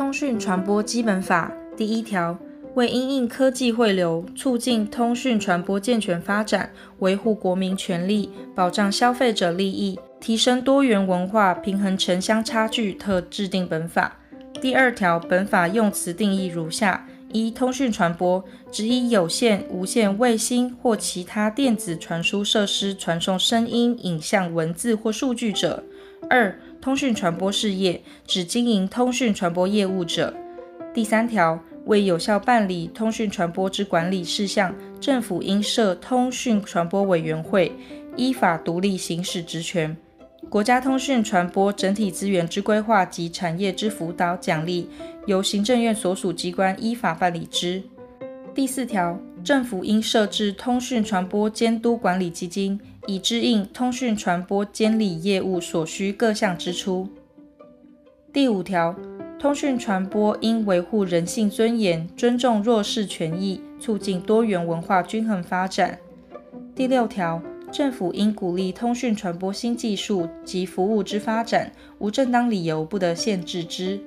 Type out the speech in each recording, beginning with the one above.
通讯传播基本法第一条，为因应科技汇流，促进通讯传播健全发展，维护国民权利，保障消费者利益，提升多元文化，平衡城乡差距，特制定本法。第二条，本法用词定义如下：一、通讯传播，指以有线、无线、卫星或其他电子传输设施传送声音、影像、文字或数据者；二、通讯传播事业，指经营通讯传播业务者。第三条。为有效办理通讯传播之管理事项，政府应设通讯传播委员会，依法独立行使职权。国家通讯传播整体资源之规划及产业之辅导奖励，由行政院所属机关依法办理之。第四条，政府应设置通讯传播监督管理基金，以支应通讯传播监理业务所需各项支出。第五条。通讯传播应维护人性尊严，尊重弱势权益，促进多元文化均衡发展。第六条，政府应鼓励通讯传播新技术及服务之发展，无正当理由不得限制之。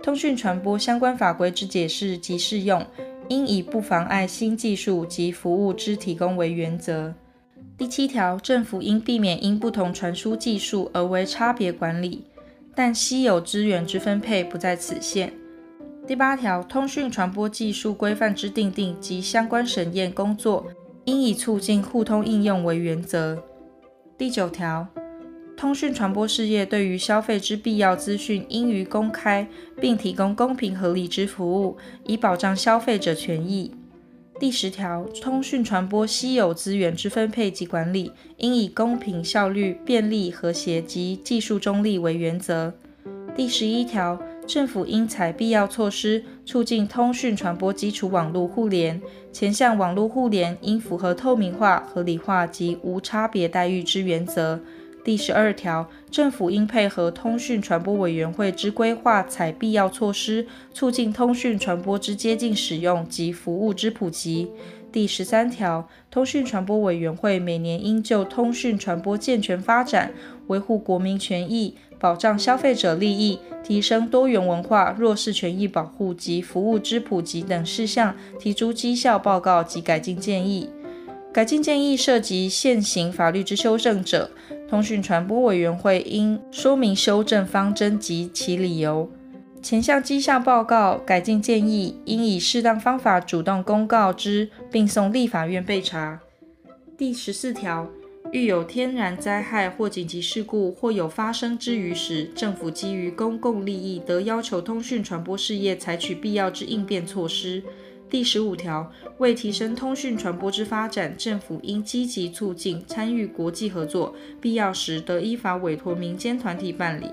通讯传播相关法规之解释及适用，应以不妨碍新技术及服务之提供为原则。第七条，政府应避免因不同传输技术而为差别管理。但稀有资源之分配不在此限。第八条，通讯传播技术规范之订定及相关审验工作，应以促进互通应用为原则。第九条，通讯传播事业对于消费之必要资讯，应予公开，并提供公平合理之服务，以保障消费者权益。第十条，通讯传播稀有资源之分配及管理，应以公平、效率、便利、和谐及技术中立为原则。第十一条，政府应采必要措施，促进通讯传播基础网络互联，前项网络互联应符合透明化、合理化及无差别待遇之原则。第十二条，政府应配合通讯传播委员会之规划，采必要措施，促进通讯传播之接近使用及服务之普及。第十三条，通讯传播委员会每年应就通讯传播健全发展、维护国民权益、保障消费者利益、提升多元文化、弱势权益保护及服务之普及等事项，提出绩效报告及改进建议。改进建议涉及现行法律之修正者，通讯传播委员会应说明修正方针及其理由。前项绩效报告、改进建议应以适当方法主动公告之，并送立法院备查。第十四条，遇有天然灾害或紧急事故或有发生之余时，政府基于公共利益，得要求通讯传播事业采取必要之应变措施。第十五条，为提升通讯传播之发展，政府应积极促进参与国际合作，必要时得依法委托民间团体办理。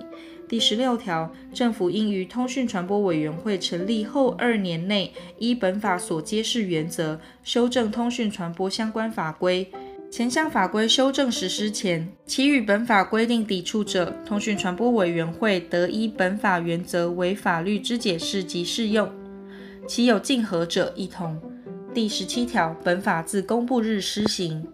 第十六条，政府应于通讯传播委员会成立后二年内，依本法所揭示原则，修正通讯传播相关法规。前项法规修正实施前，其与本法规定抵触者，通讯传播委员会得依本法原则为法律之解释及适用。其有竞合者，一同。第十七条，本法自公布日施行。